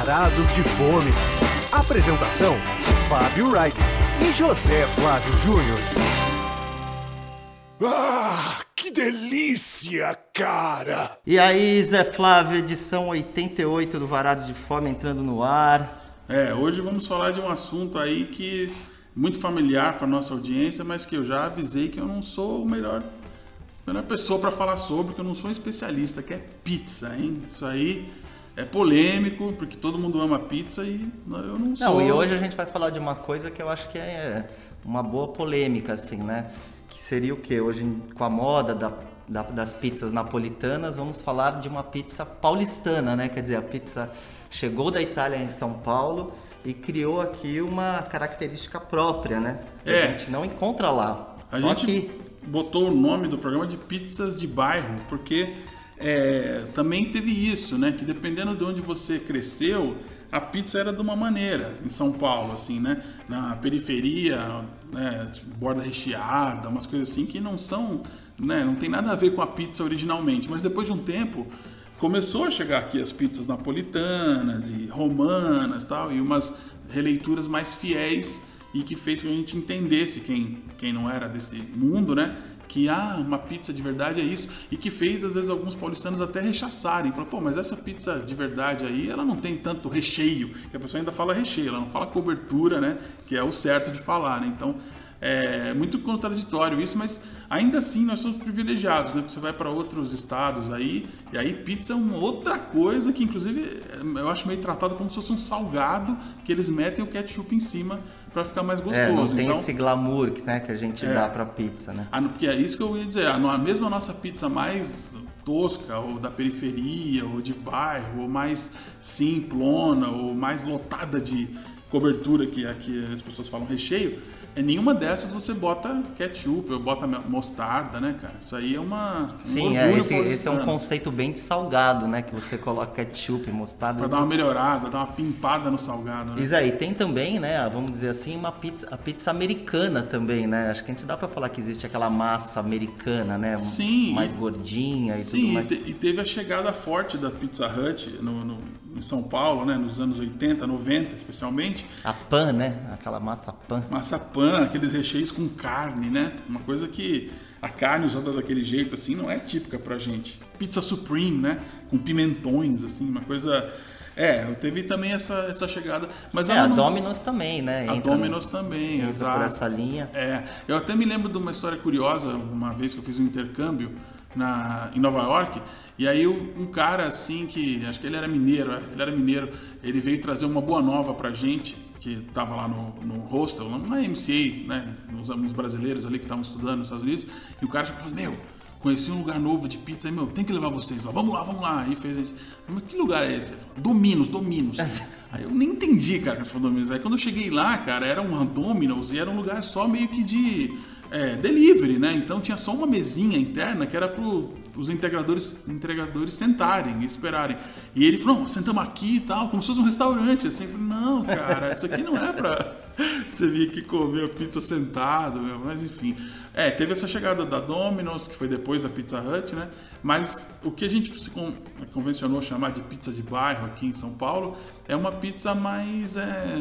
Varados de Fome. Apresentação: Fábio Wright e José Flávio Júnior. Ah, que delícia, cara! E aí, Zé Flávio, edição 88 do Varados de Fome entrando no ar. É, hoje vamos falar de um assunto aí que muito familiar para nossa audiência, mas que eu já avisei que eu não sou o melhor, melhor pessoa para falar sobre, que eu não sou um especialista, que é pizza, hein? Isso aí é polêmico, porque todo mundo ama pizza e eu não sou. Não, e hoje a gente vai falar de uma coisa que eu acho que é uma boa polêmica, assim, né? Que seria o quê? Hoje, com a moda da, da, das pizzas napolitanas, vamos falar de uma pizza paulistana, né? Quer dizer, a pizza chegou da Itália em São Paulo e criou aqui uma característica própria, né? Que É. a gente não encontra lá. A Só gente que botou o nome do programa de pizzas de bairro, porque é, também teve isso, né? Que dependendo de onde você cresceu, a pizza era de uma maneira em São Paulo, assim, né? Na periferia, né? tipo, borda recheada, umas coisas assim que não são, né? Não tem nada a ver com a pizza originalmente. Mas depois de um tempo começou a chegar aqui as pizzas napolitanas e romanas, tal, e umas releituras mais fiéis e que fez com que a gente entendesse quem, quem não era desse mundo, né? Que ah, uma pizza de verdade é isso e que fez às vezes alguns paulistanos até rechaçarem, falar, pô, mas essa pizza de verdade aí, ela não tem tanto recheio, que a pessoa ainda fala recheio, ela não fala cobertura, né? Que é o certo de falar, né? Então é muito contraditório isso, mas ainda assim nós somos privilegiados, né? Porque você vai para outros estados aí, e aí pizza é uma outra coisa que, inclusive, eu acho meio tratado como se fosse um salgado que eles metem o ketchup em cima para ficar mais gostoso. é, não tem então, esse glamour que, né, que a gente É. dá pra pizza, né? ah, porque é isso que eu ia dizer, a no- a mesma nossa pizza mais tosca, ou da periferia, ou de bairro, ou mais simplona, ou mais lotada de cobertura, que aqui as pessoas falam recheio, nenhuma dessas você bota ketchup, ou bota mostarda, né, cara? Isso aí é uma. um Sim, é, orgulho esse, esse é um conceito bem de salgado, né? Que você coloca ketchup, mostarda. Pra dar uma melhorada, dar uma pimpada no salgado, né? Isso aí, tem também, né, vamos dizer assim, uma pizza, a pizza americana também, né? Acho que a gente dá pra falar que existe aquela massa americana, né? um- Sim, Mais e- gordinha e tudo Sim, e, mais. te- e teve a chegada forte da Pizza Hut no, no- em São Paulo, né? Nos anos 80, 90, especialmente. A pan, né? Aquela massa pan. Massa pan, aqueles recheios com carne, né? Uma coisa que a carne usada daquele jeito assim não é típica pra gente. Pizza Supreme, né? Com pimentões, assim, uma coisa. É, teve também essa, essa chegada. Mas É, a não- Domino's também, né? A Entra Domino's também, entra exato. por essa linha. É, eu até me lembro de uma história curiosa, uma vez que eu fiz um intercâmbio na, em Nova York, e aí um cara assim que, acho que ele era mineiro, é, ele era mineiro, ele veio trazer uma boa nova pra gente, que tava lá no, no hostel, na MCA, né, uns, uns brasileiros ali que estavam estudando nos Estados Unidos, e o cara e falou, meu, conheci um lugar novo de pizza, aí, meu, tem que levar vocês lá, vamos lá, vamos lá. Aí fez gente, mas que lugar é esse? Falou, Dominos, Dominos. Aí eu nem entendi, cara, que falou Dominos. Aí quando eu cheguei lá, cara, era um Domino's e era um lugar só meio que de é, delivery, né? Então tinha só uma mesinha interna que era pro os integradores, entregadores sentarem e esperarem. E ele falou, não, sentamos aqui e tal, como se fosse um restaurante, assim. Eu falei, não, cara, isso aqui não é pra você vir aqui comer a pizza sentado, meu. mas enfim. É, teve essa chegada da Domino's, que foi depois da Pizza Hut, né? Mas o que a gente se con- convencionou chamar de pizza de bairro aqui em São Paulo é uma pizza mais é,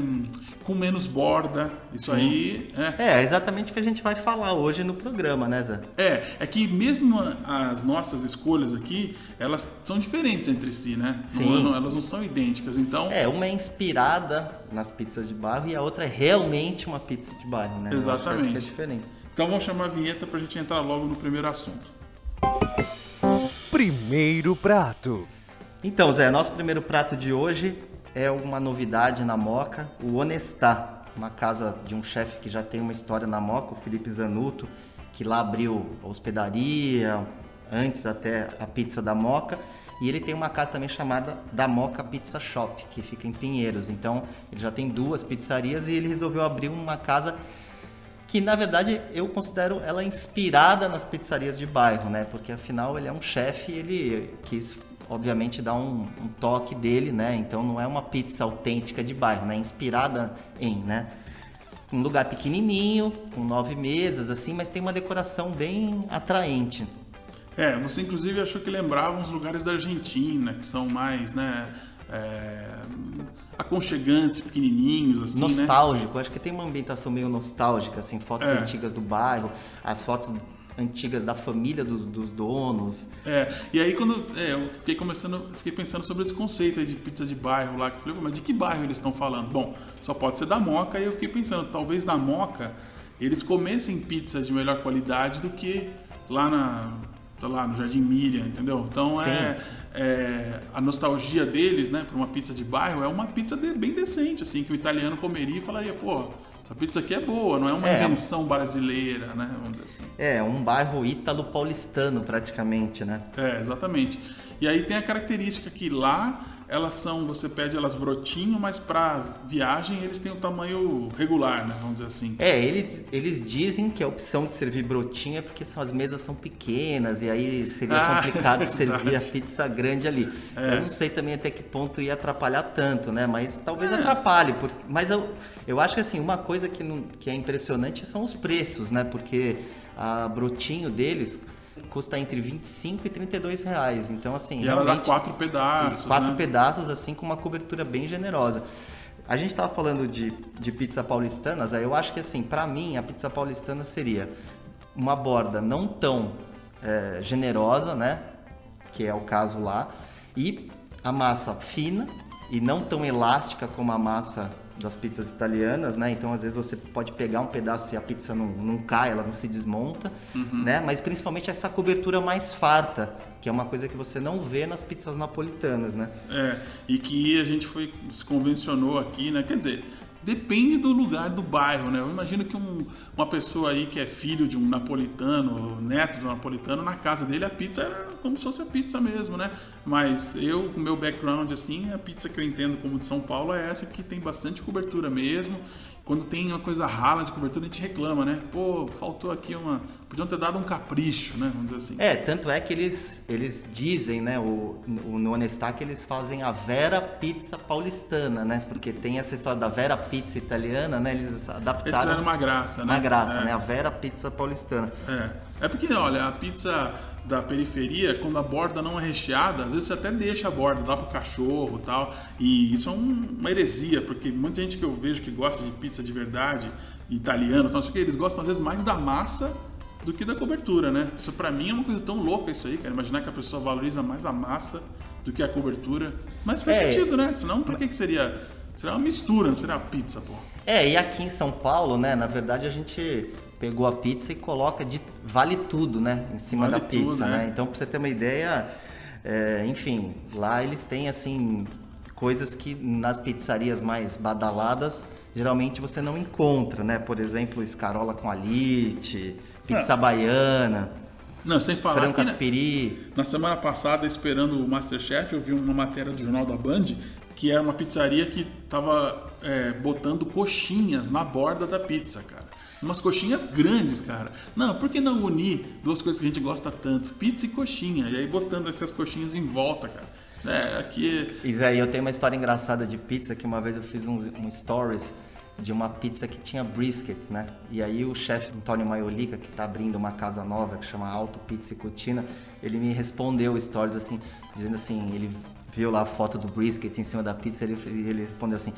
com menos borda. Isso aí é, É, exatamente o que a gente vai falar hoje no programa, né, Zé? é, é que mesmo as nossas escolhas aqui, elas são diferentes entre si, né? Não- Sim. não- elas não são idênticas. Então, É, uma é inspirada nas pizzas de bairro e a outra é realmente uma pizza de bairro, né? Essa Exatamente. é diferente. então vamos chamar a vinheta pra gente entrar logo no primeiro assunto. Primeiro prato. Então, Zé, nosso primeiro prato de hoje é uma novidade na Moca, o Honestá, uma casa de um chefe que já tem uma história na Moca, o Felipe Zanuto, que lá abriu a hospedaria, antes até a pizza da Moca, e ele tem uma casa também chamada da Moca Pizza Shop, que fica em Pinheiros. Então, ele já tem duas pizzarias e ele resolveu abrir uma casa que na verdade eu considero ela inspirada nas pizzarias de bairro, né? Porque afinal ele é um chefe, ele quis obviamente dar um, um toque dele, né? Então não é uma pizza autêntica de bairro, né? Inspirada em, né? Um lugar pequenininho, com nove mesas, assim, mas tem uma decoração bem atraente. É, você inclusive achou que lembrava uns lugares da Argentina, que são mais, né? é, aconchegantes, pequenininhos, assim, né? Nostálgico, acho que tem uma ambientação meio nostálgica, assim, fotos É. antigas do bairro, as fotos antigas da família dos, dos donos. É, e aí quando é, eu fiquei começando, fiquei pensando sobre esse conceito aí de pizza de bairro lá, que eu falei, "Pô, mas de que bairro eles estão falando? Bom, só pode ser da Moca, e eu fiquei pensando, talvez da Moca eles comessem pizza de melhor qualidade do que lá na sei lá, no Jardim Miriam, entendeu? Então é, é, a nostalgia deles, né, para uma pizza de bairro é uma pizza de- bem decente, assim, que o italiano comeria e falaria, pô, essa pizza aqui é boa, não é uma É. invenção brasileira, né, vamos dizer assim. É, um bairro ítalo-paulistano praticamente, né? É, exatamente. E aí tem a característica que lá elas são, você pede elas brotinho, mas para viagem eles têm o tamanho regular, né? Vamos dizer assim. É, eles, eles dizem que a opção de servir brotinho é porque são, as mesas são pequenas e aí seria Ah, complicado é servir a pizza grande ali. É. Eu não sei também até que ponto ia atrapalhar tanto, né? Mas talvez atrapalhe. por- mas eu, eu acho que assim, uma coisa que, não, que é impressionante são os preços, né? Porque a brotinho deles custa entre 25 e 32 reais. Então, assim, E ela dá quatro pedaços, quatro né? pedaços assim com uma cobertura bem generosa. A gente estava falando de, de pizza paulistanas, aí eu acho que assim, para mim a pizza paulistana seria uma borda não tão é, generosa, né? Que é o caso lá, e a massa fina e não tão elástica como a massa das pizzas italianas, né? Então às vezes você pode pegar um pedaço e a pizza não, não cai, ela não se desmonta, né? Mas principalmente essa cobertura mais farta, que é uma coisa que você não vê nas pizzas napolitanas, né? É, e que a gente foi se convencionou aqui, né? Quer dizer, depende do lugar do bairro, né? Eu imagino que um- uma pessoa aí que é filho de um napolitano, neto de um napolitano, na casa dele a pizza era como se fosse a pizza mesmo, né? Mas eu, com meu background assim, a pizza que eu entendo como de São Paulo é essa que tem bastante cobertura mesmo. Quando tem uma coisa rala de cobertura, a gente reclama, né? Pô, faltou aqui uma. Podiam ter dado um capricho, né? Vamos dizer assim. É, tanto é que eles, eles dizem, né, o, o, no que eles fazem a Vera Pizza paulistana, né? Porque tem essa história da Vera Pizza italiana, né? Eles Eles adaptaram fizeram uma graça, né? uma graça, É. né? A Vera Pizza paulistana. É. É porque, olha, a pizza da periferia, quando a borda não é recheada, às vezes você até deixa a borda, dá pro cachorro e tal. E isso é um- uma heresia, porque muita gente que eu vejo que gosta de pizza de verdade, italiano, então, isso que eles gostam às vezes mais da massa do que da cobertura, né? Isso pra mim é uma coisa tão louca isso aí, cara. Imaginar que a pessoa valoriza mais a massa do que a cobertura. Mas faz É. sentido, né? Senão, por que, que seria? Seria uma mistura, não seria uma pizza, pô. É, e aqui em São Paulo, né, na verdade a gente pegou a pizza e coloca de vale tudo, né, em cima Vale da pizza, tudo, né? né? Então, pra você ter uma ideia, é, enfim, lá eles têm assim coisas que nas pizzarias mais badaladas geralmente você não encontra, né? Por exemplo, escarola com alite, pizza É. baiana, Não, sem falar que, né, catupiry. Na semana passada, esperando o Masterchef, eu vi uma matéria do Jornal da Band que era uma pizzaria que tava é, botando coxinhas na borda da pizza, cara. Umas coxinhas grandes, cara. Não, por que não unir duas coisas que a gente gosta tanto? Pizza e coxinha. E aí botando essas coxinhas em volta, cara. É, aqui. Isso aí, eu tenho uma história engraçada de pizza que uma vez eu fiz um, um stories de uma pizza que tinha brisket, né? E aí o chefe Antônio Maiolica, que tá abrindo uma casa nova que chama Alto Pizza e Cutina, ele me respondeu stories assim, dizendo assim, ele viu lá a foto do brisket em cima da pizza, ele, ele respondeu assim,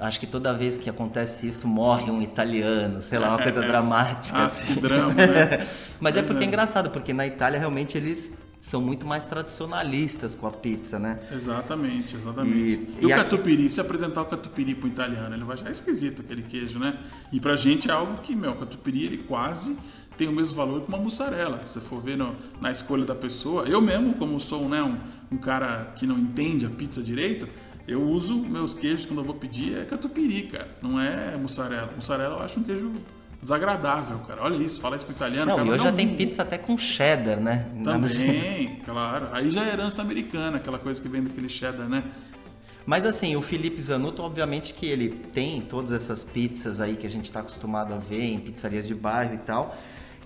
acho que toda vez que acontece isso morre um italiano, sei lá, uma coisa dramática. Ah, assim. drama, né? Mas é Pois porque é é. engraçado, porque na Itália realmente eles são muito mais tradicionalistas com a pizza, né? Exatamente, exatamente. E- E, o e aqui- catupiry, se apresentar o catupiry pro italiano, ele vai achar esquisito aquele queijo, né? E pra gente é algo que, meu, o catupiry ele quase tem o mesmo valor que uma mussarela. Se você for ver no- na escolha da pessoa, eu mesmo, como sou né, um, um cara que não entende a pizza direito, eu uso meus queijos quando eu vou pedir é catupiry, cara. Não é mussarela. Mussarela eu acho um queijo desagradável, cara. Olha isso, fala isso pro italiano. Não, cara, e hoje já não- tem pizza até com cheddar, né? Também, claro. Aí já é herança americana, aquela coisa que vem daquele cheddar, né? Mas assim, o Felipe Zanotto, obviamente que ele tem todas essas pizzas aí que a gente está acostumado a ver em pizzarias de bairro e tal.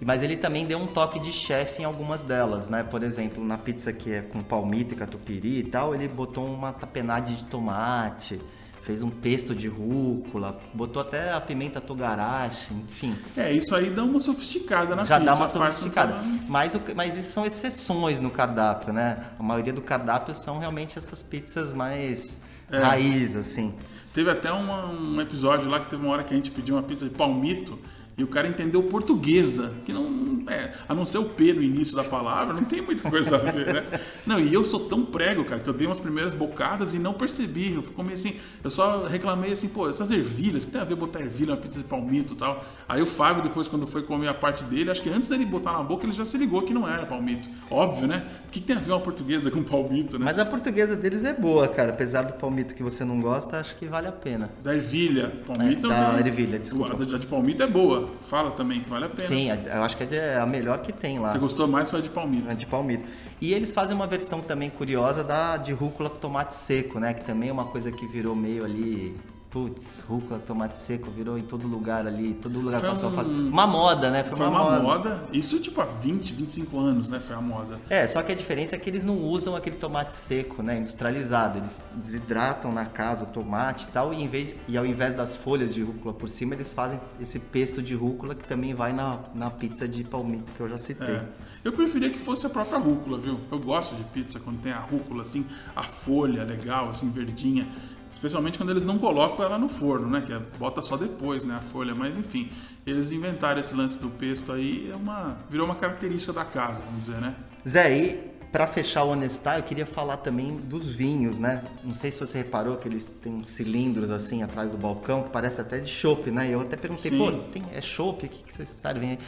Mas ele também deu um toque de chefe em algumas delas, né? Por exemplo, na pizza que é com palmito e catupiry e tal, ele botou uma tapenade de tomate, fez um pesto de rúcula, botou até a pimenta togarashi, enfim. É, isso aí dá uma sofisticada na Já pizza. dá uma sofisticada. Mas, o- mas isso são exceções no cardápio, né? A maioria do cardápio são realmente essas pizzas mais É. raiz, assim. Teve até uma- um episódio lá que teve uma hora que a gente pediu uma pizza de palmito e o cara entendeu portuguesa, que não é, a não ser o P no início da palavra, não tem muita coisa a ver, né? Não, e eu sou tão prego, cara, que eu dei umas primeiras bocadas e não percebi. Eu comi assim, eu só reclamei assim, pô, essas ervilhas, que tem a ver botar ervilha na pizza de palmito e tal? Aí o Fábio, depois, quando foi comer a parte dele, acho que antes dele botar na boca, ele já se ligou que não era palmito. Óbvio, né? O que, tem a ver uma portuguesa com palmito, né? Mas a portuguesa deles é boa, cara. Apesar do palmito que você não gosta, acho que vale a pena. Da ervilha, palmito É, da eu- ervilha, desculpa. A de- a de palmito é boa. Fala também que vale a pena. Sim, eu acho que é é a melhor que tem lá. Você gostou mais foi a de palmito. É de palmito. E eles fazem uma versão também curiosa da de rúcula com tomate seco, né? Que também é uma coisa que virou meio ali. Putz, rúcula, tomate seco, virou em todo lugar ali, todo lugar Foi passou a um- fazer. Uma moda, né? Foi, Foi uma moda. Isso tipo há 20, 25 anos, né? Foi a moda. É, só que a diferença é que eles não usam aquele tomate seco, né, industrializado. Eles desidratam na casa o tomate e tal, e, em vez, e ao invés das folhas de rúcula por cima, eles fazem esse pesto de rúcula que também vai na, na pizza de palmito que eu já citei. É. Eu preferia que fosse a própria rúcula, viu? Eu gosto de pizza quando tem a rúcula, assim, a folha legal, assim, verdinha. Especialmente quando eles não colocam ela no forno, né? Que é, bota só depois, né? A folha. Mas enfim, eles inventaram esse lance do pesto aí, é uma, virou uma característica da casa, vamos dizer, né? Zé, e para fechar o Honestar, eu queria falar também dos vinhos, né? Não sei se você reparou que eles têm uns cilindros assim atrás do balcão que parece até de chopp, né? Eu até perguntei, Sim. pô, tem, é chopp? O que, que vocês servem aí?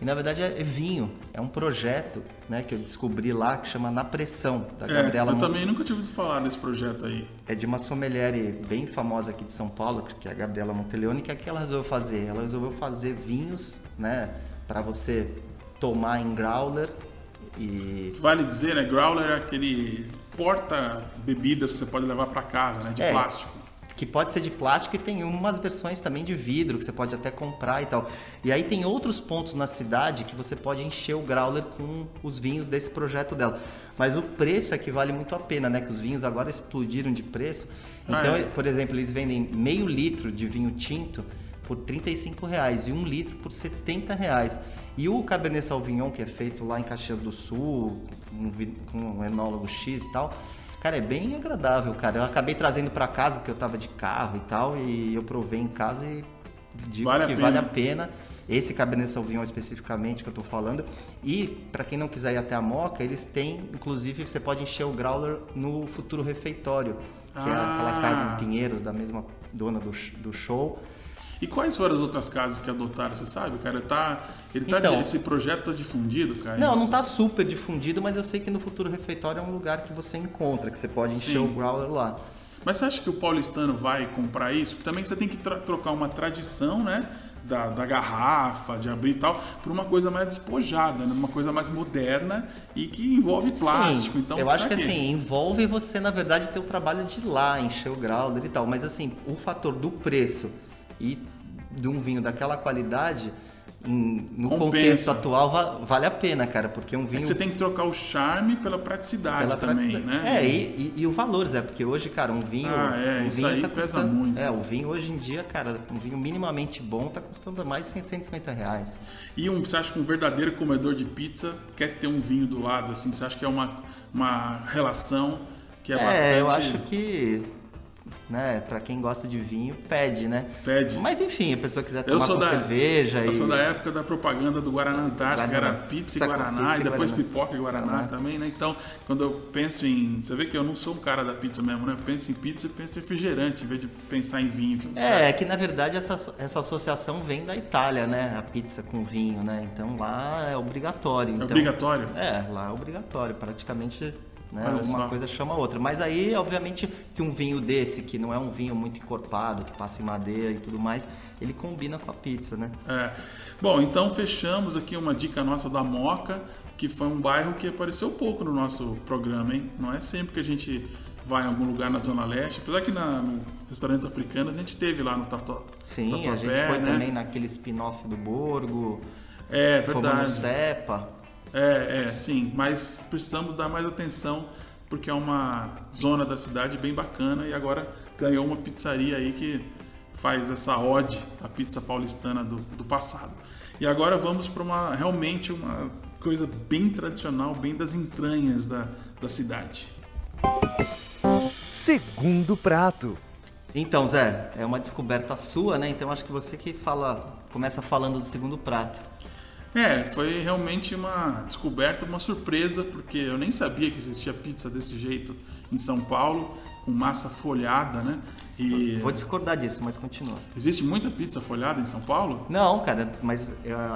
E na verdade é, é vinho, é um projeto né, que eu descobri lá que chama Na Pressão, da É, Gabriela eu Mon- também nunca ouvido falar desse projeto aí. é de uma sommelier bem famosa aqui de São Paulo, que é a Gabriela Monteleone, que é o que ela resolveu fazer? Ela resolveu fazer vinhos, né, para você tomar em growler e Vale dizer, né? Growler é aquele porta-bebidas que você pode levar para casa, né? De É. plástico. Que pode ser de plástico e tem umas versões também de vidro que você pode até comprar e tal. E aí tem outros pontos na cidade que você pode encher o growler com os vinhos desse projeto dela. Mas o preço é que vale muito a pena, né? Que os vinhos agora explodiram de preço. Ah, Então, é? por exemplo, eles vendem meio litro de vinho tinto por 35 reais e um litro por 70 reais. E o Cabernet Sauvignon, que é feito lá em Caxias do Sul, com um enólogo X e tal, cara, é bem agradável, cara. Eu acabei trazendo para casa porque eu tava de carro e tal, e eu provei em casa e digo Vale a que pena. vale a pena. Esse Cabernet Sauvignon especificamente que eu tô falando. E para quem não quiser ir até a Moca, eles têm, inclusive, você pode encher o growler no futuro refeitório, que é aquela Ah. casa em Pinheiros da mesma dona do, do show. E quais foram as outras casas que adotaram, você sabe, cara? Tá, ele tá, Então. esse projeto tá difundido, cara? Não, em não tá outros- super difundido, mas eu sei que no futuro refeitório é um lugar que você encontra, que você pode encher Sim. o growler lá. Mas você acha que o paulistano vai comprar isso? Porque também você tem que trocar uma tradição, né? Da, da garrafa, de abrir e tal, por uma coisa mais despojada, né? uma coisa mais moderna e que envolve plástico. Sim, então, eu acho será que assim, envolve você, na verdade, ter o trabalho de ir lá, encher o growler e tal. Mas assim, o fator do preço e de um vinho daquela qualidade, no Compensa. contexto atual, va- vale a pena, cara, porque um É vinho... que você tem que trocar o charme pela praticidade pela também, praticidade. né? É, e, e- e o valor, Zé, porque hoje, cara, um vinho. Ah, é, um isso vinho aí tá pesa custando- muito. É, o vinho hoje em dia, cara, um vinho minimamente bom tá custando mais de 150 reais. E um, você acha que um verdadeiro comedor de pizza quer ter um vinho do lado, assim? Você acha que é uma, uma relação que é, bastante... eu acho que, né, pra quem gosta de vinho, pede, né? Pede. Mas enfim, a pessoa quiser tomar com da, cerveja eu e... sou da época da propaganda do Guaraná Antártica, que era pizza e Guaraná, pizza e depois Guaraná. pipoca e Guaraná Guaraná. também, né? Então, quando eu penso em... Você vê que eu não sou um cara da pizza mesmo, né? Eu penso em pizza e penso em refrigerante, em vez de pensar em vinho. É, é que na verdade essa, essa associação vem da Itália, né? A pizza com vinho, né? Então lá é obrigatório. É Então, obrigatório? É, lá é obrigatório, praticamente né, Olha uma só. coisa chama a outra. Mas aí, obviamente, que um vinho desse, que não é um vinho muito encorpado, que passa em madeira e tudo mais, ele combina com a pizza, né? É. Bom, então fechamos aqui uma dica nossa da Moca, que foi um bairro que apareceu pouco no nosso programa, hein? Não é sempre que a gente vai em algum lugar na Zona Leste, apesar que na, no restaurantes africanos a gente teve lá no Tatu, Sim, a gente Tatuapé, foi né? também naquele spin-off do Borgo, É, fomos no verdade. Cepa. É, é, sim, mas precisamos dar mais atenção porque é uma zona da cidade bem bacana e agora ganhou uma pizzaria aí que faz essa ode à pizza paulistana do, do passado. E agora vamos para uma realmente uma coisa bem tradicional, bem das entranhas da, da cidade. Segundo prato. Então, Zé, é uma descoberta sua, né? Então acho que você que fala, começa falando do segundo prato. É, foi realmente uma descoberta, uma surpresa, porque eu nem sabia que existia pizza desse jeito em São Paulo, com massa folhada, né? E vou discordar disso, mas continua. Existe muita pizza folhada em São Paulo? Não, cara, mas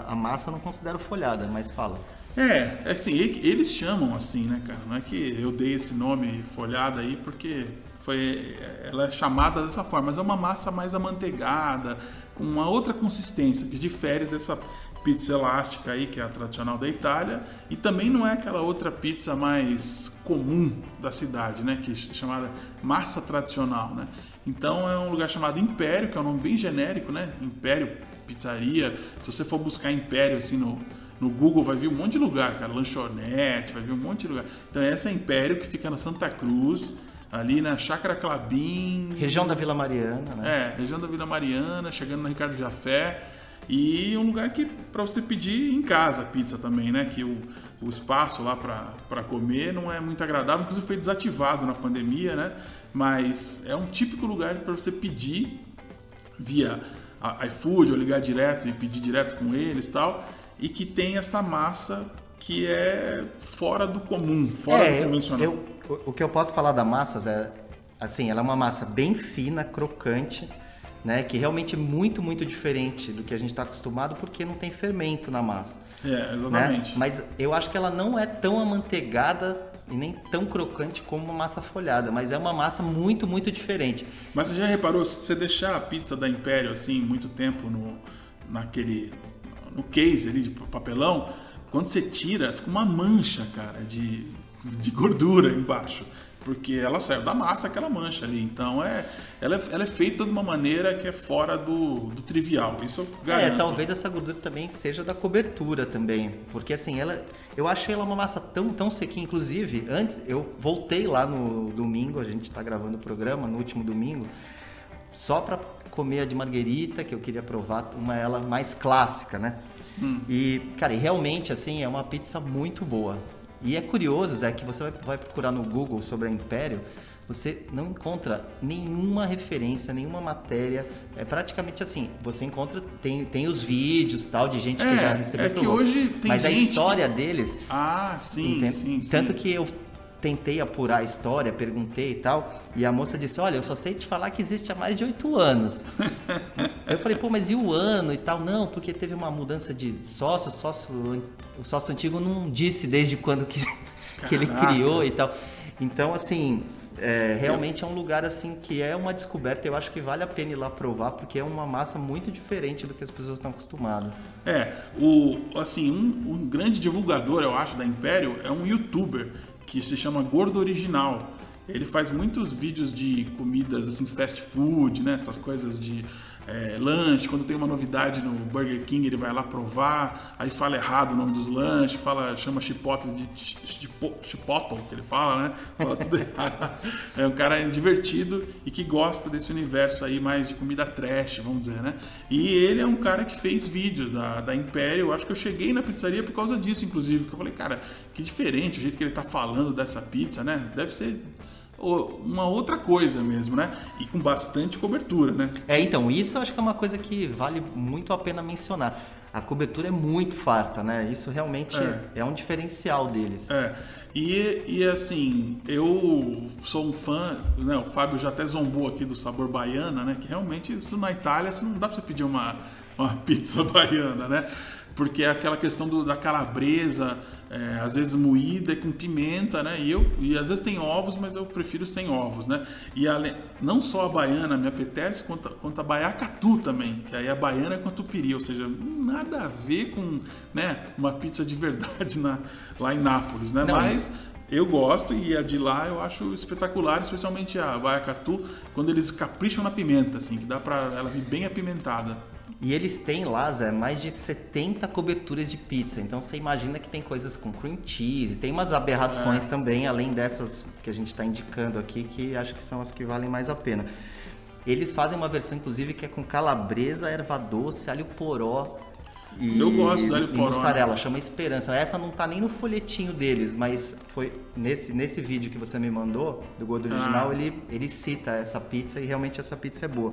a massa eu não considero folhada, mas fala. É, é assim, eles chamam assim, né, cara? Não é que eu dei esse nome folhada aí porque foi ela é chamada dessa forma, mas é uma massa mais amanteigada, com uma outra consistência que difere dessa pizza elástica aí, que é a tradicional da Itália, e também não é aquela outra pizza mais comum da cidade, né, que é chamada massa tradicional, né? Então é um lugar chamado Império, que é um nome bem genérico, né? Império Pizzaria. Se você for buscar Império assim no, no Google, vai vir um monte de lugar, cara, lanchonete, vai vir um monte de lugar. Então essa é Império que fica na Santa Cruz, ali na Chácara Clabim. Região da Vila Mariana, né? É, região da Vila Mariana, chegando na Ricardo Jafé. E um lugar que para você pedir em casa pizza também, né? Que o, o espaço lá para comer não é muito agradável, inclusive foi desativado na pandemia, né? Mas é um típico lugar para você pedir via iFood ou ligar direto e pedir direto com eles e tal, e que tem essa massa que é fora do comum, fora é, do convencional. Eu, eu, o que eu posso falar da massa é assim, ela é uma massa bem fina, crocante, né? Que realmente é muito, muito diferente do que a gente está acostumado, porque não tem fermento na massa. É, exatamente. Né? Mas eu acho que ela não é tão amanteigada e nem tão crocante como uma massa folhada, mas é uma massa muito, muito diferente. Mas você já reparou, se você deixar a pizza da Império assim muito tempo no, naquele no case ali de papelão, quando você tira, fica uma mancha, cara, de, de gordura embaixo porque ela saiu da massa aquela mancha ali. Então é, ela, é, ela é feita de uma maneira que é fora do, do trivial. Isso eu é, garanto. É, talvez essa gordura também seja da cobertura também, porque assim ela, eu achei ela uma massa tão tão sequinha. Inclusive antes eu voltei lá no domingo, a gente está gravando o programa no último domingo, só para comer a de marguerita que eu queria provar uma ela mais clássica, né? Hum. E cara, e realmente assim é uma pizza muito boa. E é curioso, Zé, que você vai, procurar no Google sobre a Império, você não encontra nenhuma referência, nenhuma matéria. É praticamente assim, você encontra, tem, tem os vídeos tal de gente é, que já recebeu. É que hoje tem Mas a história que... deles. Ah, sim, sim, sim. Tanto que eu tentei apurar a história, perguntei e tal, e a moça disse: Olha, eu só sei te falar que existe há mais de oito anos. eu falei: Pô, mas e o ano e tal? Não, porque teve uma mudança de sócio, sócio o sócio antigo não disse desde quando que, que ele criou e tal. Então, assim, é, realmente é um lugar assim que é uma descoberta. Eu acho que vale a pena ir lá provar, porque é uma massa muito diferente do que as pessoas estão acostumadas. É, o, assim, um, um grande divulgador, eu acho, da Império é um youtuber que se chama Gordo Original. Ele faz muitos vídeos de comidas assim, fast food, né? Essas coisas de é, lanche, quando tem uma novidade no Burger King, ele vai lá provar, aí fala errado o nome dos lanches, fala, chama chipotle de chipotle, que ele fala, né? Fala tudo errado. É um cara divertido e que gosta desse universo aí mais de comida trash, vamos dizer, né? E ele é um cara que fez vídeos da, da Império, eu acho que eu cheguei na pizzaria por causa disso, inclusive, que eu falei, cara, que diferente o jeito que ele tá falando dessa pizza, né? Deve ser uma outra coisa mesmo, né? E com bastante cobertura, né? É, então, isso eu acho que é uma coisa que vale muito a pena mencionar. A cobertura é muito farta, né? Isso realmente é, é um diferencial deles. É. E, e assim, eu sou um fã, né? O Fábio já até zombou aqui do sabor baiana, né? Que realmente isso na Itália você não dá pra você pedir uma, uma pizza baiana, né? Porque é aquela questão do, da calabresa, é, às vezes moída com pimenta, né? E, eu, e às vezes tem ovos, mas eu prefiro sem ovos, né? E a, não só a baiana me apetece, quanto, quanto a baiacatu também, que aí a baiana é com a tupiri, ou seja, nada a ver com né, uma pizza de verdade na, lá em Nápoles, né? Não, mas eu gosto e a de lá eu acho espetacular, especialmente a baiacatu, quando eles capricham na pimenta, assim, que dá pra ela vir bem apimentada. E eles têm lá, Zé, mais de 70 coberturas de pizza. Então você imagina que tem coisas com cream cheese, tem umas aberrações é. também, além dessas que a gente está indicando aqui, que acho que são as que valem mais a pena. Eles fazem uma versão, inclusive, que é com calabresa, erva doce, alho poró. E, Eu gosto do alho poró. E mussarela, chama Esperança. Essa não tá nem no folhetinho deles, mas foi nesse, nesse vídeo que você me mandou, do Gordo Original, ah. ele, ele cita essa pizza e realmente essa pizza é boa.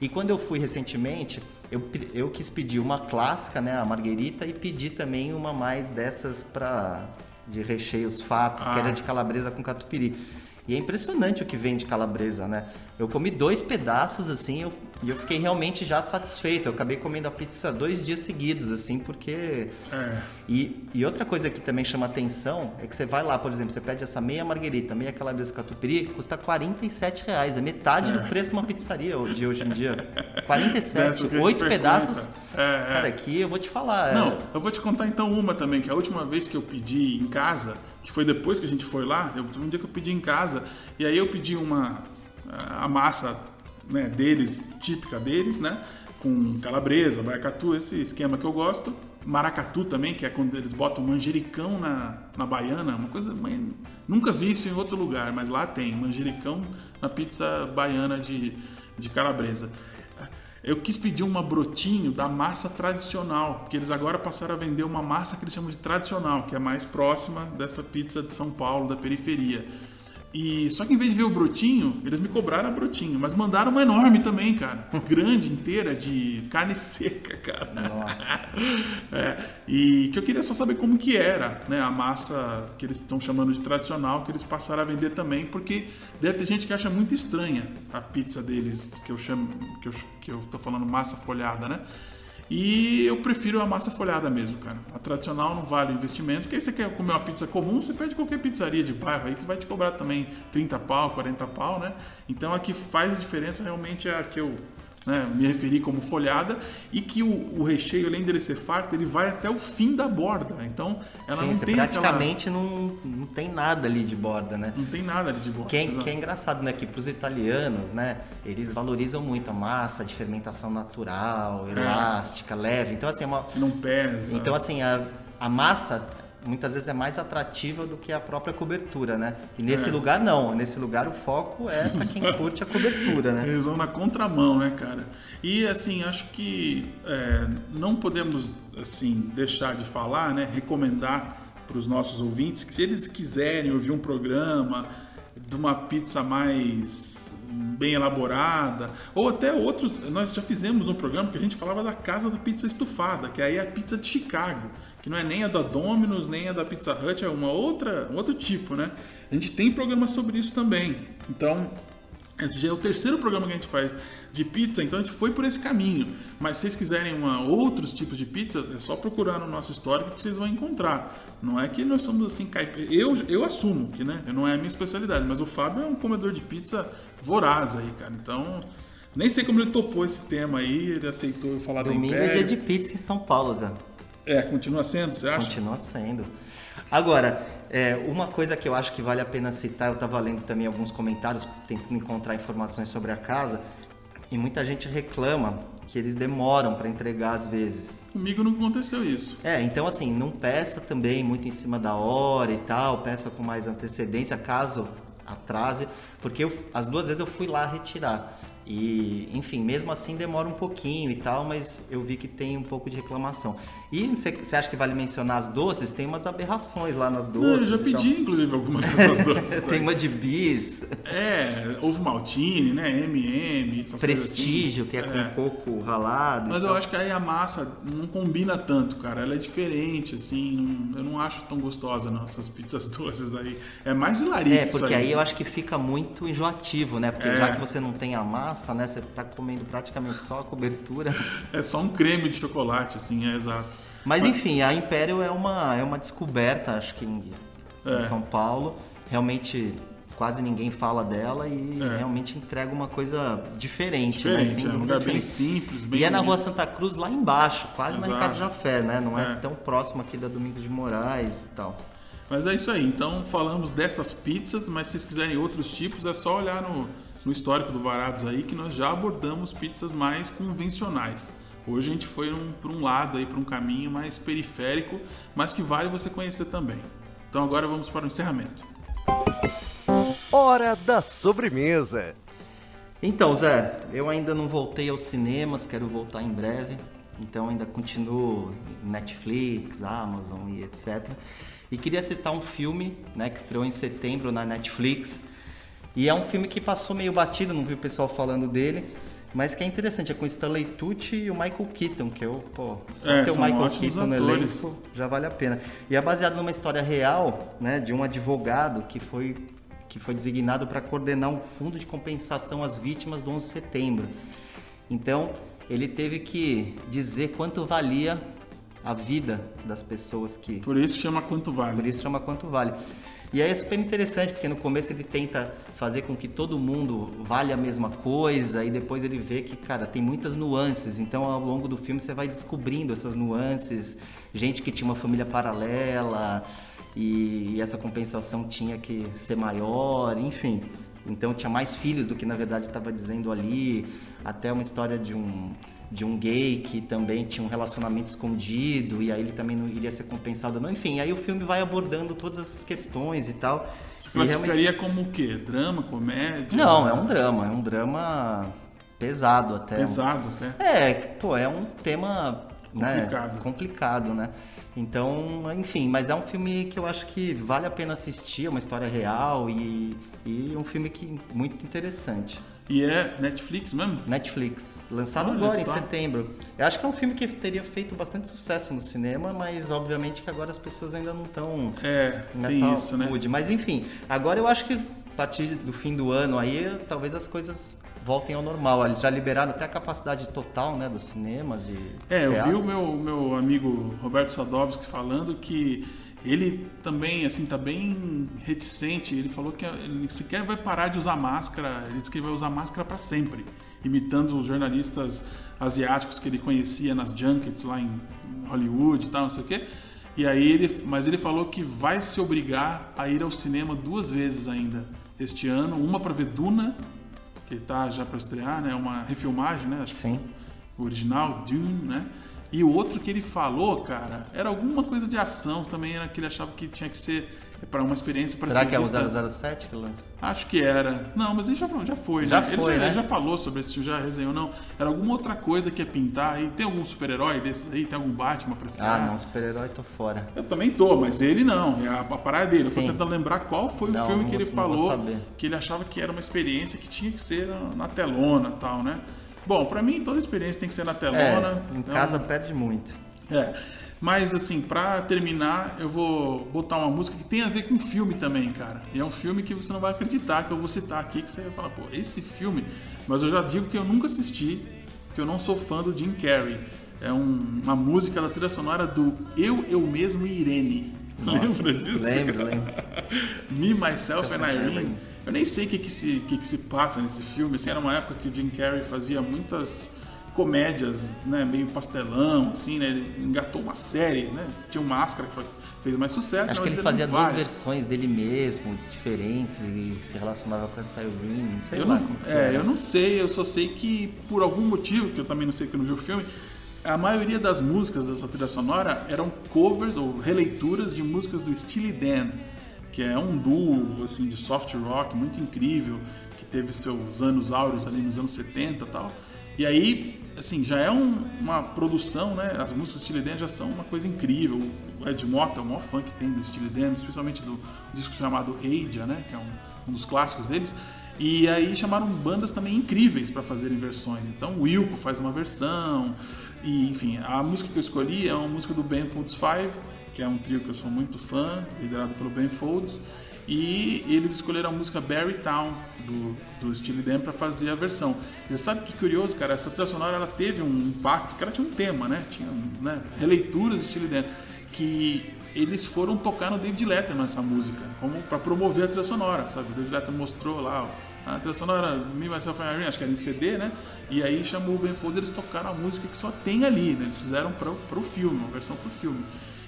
E quando eu fui recentemente, eu, eu quis pedir uma clássica, né, a marguerita, e pedi também uma mais dessas para de recheios fatos, ah. que era de calabresa com catupiry. E é impressionante o que vem de calabresa, né? Eu comi dois pedaços assim eu, e eu fiquei realmente já satisfeito. Eu acabei comendo a pizza dois dias seguidos, assim, porque. É. E, e outra coisa que também chama atenção é que você vai lá, por exemplo, você pede essa meia marguerita, meia calabresa catupiry, custa 47 reais. É metade é. do preço de uma pizzaria de hoje em dia. 47, oito pedaços. É, é, Cara, aqui eu vou te falar. É. Não, eu vou te contar então uma também, que a última vez que eu pedi em casa que foi depois que a gente foi lá, eu, um dia que eu pedi em casa, e aí eu pedi uma a massa né, deles, típica deles, né, com calabresa, baiacatu, esse esquema que eu gosto, maracatu também, que é quando eles botam manjericão na, na baiana, uma coisa, nunca vi isso em outro lugar, mas lá tem manjericão na pizza baiana de, de calabresa. Eu quis pedir uma brotinho da massa tradicional, porque eles agora passaram a vender uma massa que eles chamam de tradicional, que é mais próxima dessa pizza de São Paulo, da periferia. E só que em vez de ver o brotinho, eles me cobraram a brotinho, mas mandaram uma enorme também, cara. Grande, inteira, de carne seca, cara. Nossa. É, e que eu queria só saber como que era, né? A massa que eles estão chamando de tradicional, que eles passaram a vender também, porque deve ter gente que acha muito estranha a pizza deles, que eu chamo, que eu, que eu tô falando massa folhada, né? E eu prefiro a massa folhada mesmo, cara. A tradicional não vale o investimento. Porque aí você quer comer uma pizza comum, você pede qualquer pizzaria de bairro aí que vai te cobrar também 30 pau, 40 pau, né? Então a que faz a diferença realmente é a que eu né, me referi como folhada, e que o, o, recheio, além dele ser farto, ele vai até o fim da borda. Então, ela Sim, não tem praticamente aquela... não, não tem nada ali de borda, né? Não tem nada ali de borda. Que é, que é engraçado, né? Que para os italianos, né? Eles valorizam muito a massa de fermentação natural, é. elástica, leve. Então, assim, é uma... Não pesa. Então, assim, a, a massa muitas vezes é mais atrativa do que a própria cobertura, né? E nesse é. lugar não, nesse lugar o foco é para quem curte a cobertura, né? Eles vão na contramão, né, cara? E assim, acho que é, não podemos assim deixar de falar, né? Recomendar para os nossos ouvintes que se eles quiserem ouvir um programa de uma pizza mais bem elaborada, ou até outros, nós já fizemos um programa que a gente falava da casa da pizza estufada, que aí é a pizza de Chicago que não é nem a da Domino's, nem a da Pizza Hut, é uma outra, um outro tipo, né? A gente tem programa sobre isso também. Então, esse já é o terceiro programa que a gente faz de pizza, então a gente foi por esse caminho. Mas se vocês quiserem uma, outros tipos de pizza, é só procurar no nosso histórico que vocês vão encontrar. Não é que nós somos assim, eu, eu assumo que né, não é a minha especialidade, mas o Fábio é um comedor de pizza voraz aí, cara. Então, nem sei como ele topou esse tema aí, ele aceitou falar Domingo da Império. é dia de pizza em São Paulo, Zé. É, continua sendo, você acha? Continua sendo. Agora, é, uma coisa que eu acho que vale a pena citar, eu estava lendo também alguns comentários, tentando encontrar informações sobre a casa, e muita gente reclama que eles demoram para entregar às vezes. Comigo não aconteceu isso. É, então assim, não peça também muito em cima da hora e tal, peça com mais antecedência, caso atrase, porque eu, as duas vezes eu fui lá retirar. E, enfim, mesmo assim demora um pouquinho e tal, mas eu vi que tem um pouco de reclamação. E você acha que vale mencionar as doces? Tem umas aberrações lá nas doces. Eu já pedi, inclusive, algumas dessas doces. tem uma de bis. É, ovo maltine, né? MM. Prestígio, assim. que é, é, com coco ralado. Mas eu acho que aí a massa não combina tanto, cara. Ela é diferente, assim. Eu não acho tão gostosa, não, essas pizzas doces aí. É mais hilariante. É, porque aí. aí. eu acho que fica muito enjoativo, né? Porque é. já que você não tem a massa, né? Você tá comendo praticamente só a cobertura. É só um creme de chocolate, assim, é exato. Mas enfim, a Império é uma, é uma descoberta, acho que em, é. São Paulo. Realmente quase ninguém fala dela e é. realmente entrega uma coisa diferente. Né? Diferente, né? é um lugar bem simples, bem E é na Rua Santa Cruz, lá embaixo, quase Exato. na Ricardo Jafé, né? Não é. é. tão próximo aqui da Domingos de Moraes e tal. Mas é isso aí, então falamos dessas pizzas, mas se vocês quiserem outros tipos, é só olhar no, no histórico do Varados aí que nós já abordamos pizzas mais convencionais. Hoje a gente foi um, para um lado aí, para um caminho mais periférico, mas que vale você conhecer também. Então agora vamos para o encerramento. Hora da sobremesa. Então, Zé, eu ainda não voltei aos cinemas, quero voltar em breve. Então ainda continuo Netflix, Amazon e etc. E queria citar um filme, né, que estreou em setembro na Netflix. E é um filme que passou meio batido, não vi o pessoal falando dele, mas que é interessante, é com Stanley Tucci e o Michael Keaton, que eu, pô, só É, ter o Michael Keaton no elenco já vale a pena. E é baseado numa história real, né, de um advogado que foi que foi designado para coordenar um fundo de compensação às vítimas do 11 de setembro. Então, ele teve que dizer quanto valia a vida das pessoas que Por isso chama Quanto Vale. por isso chama quanto vale. E aí é super interessante, porque no começo ele tenta fazer com que todo mundo vale a mesma coisa, e depois ele vê que, cara, tem muitas nuances. Então, ao longo do filme, você vai descobrindo essas nuances. Gente que tinha uma família paralela, e essa compensação tinha que ser maior, enfim. Então, tinha mais filhos do que na verdade estava dizendo ali. Até uma história de um de um gay que também tinha um relacionamento escondido e aí ele também não iria ser compensado não enfim aí o filme vai abordando todas essas questões e tal Você E realmente- classificaria como o quê? Drama, comédia? não é um drama é um drama pesado até Pesado até. é pô é um tema né, Complicado. complicado né então enfim mas é um filme que eu acho que vale a pena assistir é uma história real e, e um filme que muito interessante E é Netflix mesmo? Netflix, lançado Olha agora só. em setembro. Eu acho que é um filme que teria feito bastante sucesso no cinema, mas obviamente que agora as pessoas ainda não estão É, nessa isso, né? mood. Mas enfim, agora eu acho que a partir do fim do ano aí, talvez as coisas voltem ao normal. Eles já liberaram até a capacidade total, né, dos cinemas e É, eu vi o meu, meu amigo Roberto Sadovski falando que ele também, assim, tá bem reticente. Ele falou que ele sequer vai parar de usar máscara. Ele disse que ele vai usar máscara para sempre, imitando os jornalistas asiáticos que ele conhecia nas junkets lá em Hollywood e tal, não sei o quê. E aí ele, mas ele falou que vai se obrigar a ir ao cinema duas vezes ainda este ano, uma para ver Duna, que tá já para estrear, né, uma refilmagem, né, acho que o original, Dune, né? E o outro que ele falou, cara, era alguma coisa de ação também, era que ele achava que tinha que ser para uma experiência para Será ser que é o vista- 007 que lança? Acho que era. Não, mas ele já, já foi, Já né? ele, foi, já, né? ele já falou sobre esse filme, já resenhou, não. Era alguma outra coisa que ia pintar aí. Tem algum super-herói desses aí? Tem algum Batman pra Ah, estrear? não, super-herói tô fora. Eu também tô, mas ele não. É a, a parada dele. Eu tô tentando lembrar qual foi Não, o filme que ele falou que ele achava que era uma experiência que tinha que ser na, na telona e tal, né? Bom, pra mim toda experiência tem que ser na telona. É, em Então, casa perde muito. É. Mas assim, pra terminar, eu vou botar uma música que tem a ver com filme também, cara. E é um filme que você não vai acreditar que eu vou citar aqui, que você vai falar, pô, esse filme. Mas eu já digo que eu nunca assisti, porque eu não sou fã do Jim Carrey. É um- uma música da trilha sonora do Eu, Eu Mesmo e Irene. Lembra disso? Lembro, lembro. Me, Myself and Irene. Eu nem sei o que, que, se, que, que se passa nesse filme. Assim, era uma época que o Jim Carrey fazia muitas comédias, né, meio pastelão, assim, né? Ele engatou uma série, né? Tinha o Máscara que foi- fez mais sucesso, Acho que ele fazia duas várias. versões dele mesmo, diferentes, e se relacionava com essa Irene, sei Eu lá não, é, era. eu não sei, eu só sei que por algum motivo, que eu também não sei que eu não vi o filme, a maioria das músicas dessa trilha sonora eram covers ou releituras de músicas do Steely Dan, que é um duo assim de soft rock muito incrível, que teve seus anos áureos ali nos anos 70 e tal. E aí, assim, já é um- uma produção, né? As músicas do Steely Dan já são uma coisa incrível. O Ed Mota é o maior fã que tem do Steely Dan, especialmente do disco chamado Aja, né? Que é um, um dos clássicos deles. E aí chamaram bandas também incríveis para fazerem versões. Então o Wilco faz uma versão. E enfim, a música que eu escolhi é uma música do Ben Folds Five, que é um trio que eu sou muito fã, liderado pelo Ben Folds. E eles escolheram a música Barry Town do, do Steely Dan para fazer a versão. Você sabe que curioso, cara? Essa trilha sonora ela teve um impacto, que ela tinha um tema, né? Tinha né, releituras do Steely Dan que eles foram tocar no David Letterman essa música, como para promover a trilha sonora, sabe? O David Letterman mostrou lá ó, a trilha sonora Me, Myself and Irene, acho que era em CD, né? E aí chamou o Ben Folds, eles tocaram a música que só tem ali, né? Eles fizeram para o filme, uma versão para o filme.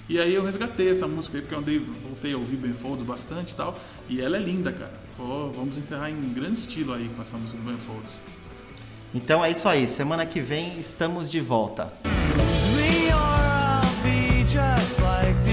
E aí eu resgatei essa música aí, porque eu andei, voltei a ouvir Ben Folds bastante e tal, e ela é linda, cara. Pô, vamos encerrar em grande estilo aí com essa música do Ben Folds. Então é isso aí. Semana que vem estamos de volta. me